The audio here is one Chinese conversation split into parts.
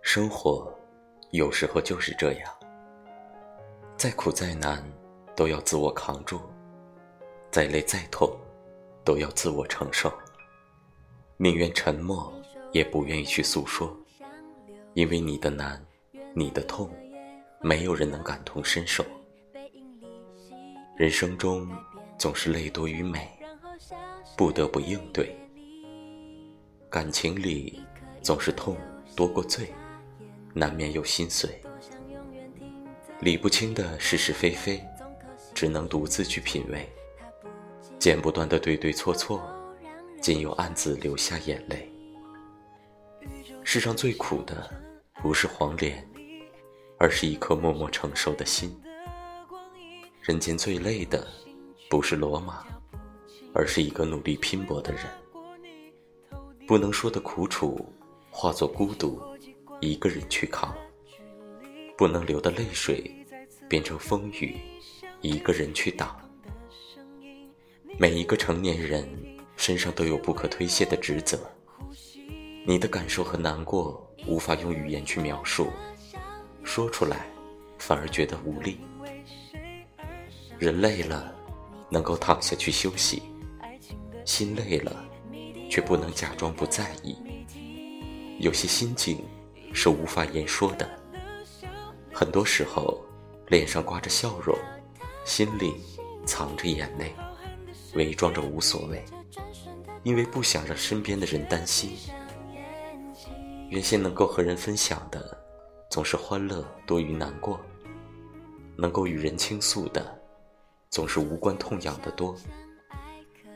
生活有时候就是这样，再苦再难都要自我扛住，再累再痛都要自我承受。宁愿沉默，也不愿意去诉说，因为你的难，你的痛，没有人能感同身受。人生中总是泪多于美，不得不应对；感情里总是痛多过醉，难免有心碎。理不清的是是非非，只能独自去品味；剪不断的对对错错，仅有暗自流下眼泪。世上最苦的不是黄连，而是一颗默默承受的心。人间最累的，不是罗马，而是一个努力拼搏的人。不能说的苦楚，化作孤独，一个人去扛；不能流的泪水，变成风雨，一个人去挡。每一个成年人身上都有不可推卸的职责，你的感受和难过无法用语言去描述，说出来反而觉得无力。人累了，能够躺下去休息；心累了，却不能假装不在意。有些心境是无法言说的。很多时候，脸上挂着笑容，心里藏着眼泪，伪装着无所谓，因为不想让身边的人担心。原先能够和人分享的，总是欢乐多于难过；能够与人倾诉的。总是无关痛痒的多。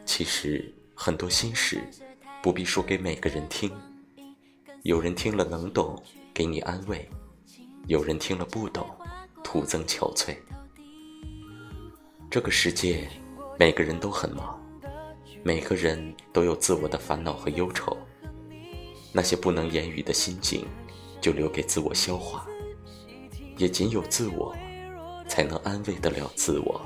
其实很多心事不必说给每个人听，有人听了能懂，给你安慰；有人听了不懂，徒增憔悴。这个世界，每个人都很忙，每个人都有自我的烦恼和忧愁。那些不能言语的心境，就留给自我消化。也仅有自我，才能安慰得了自我。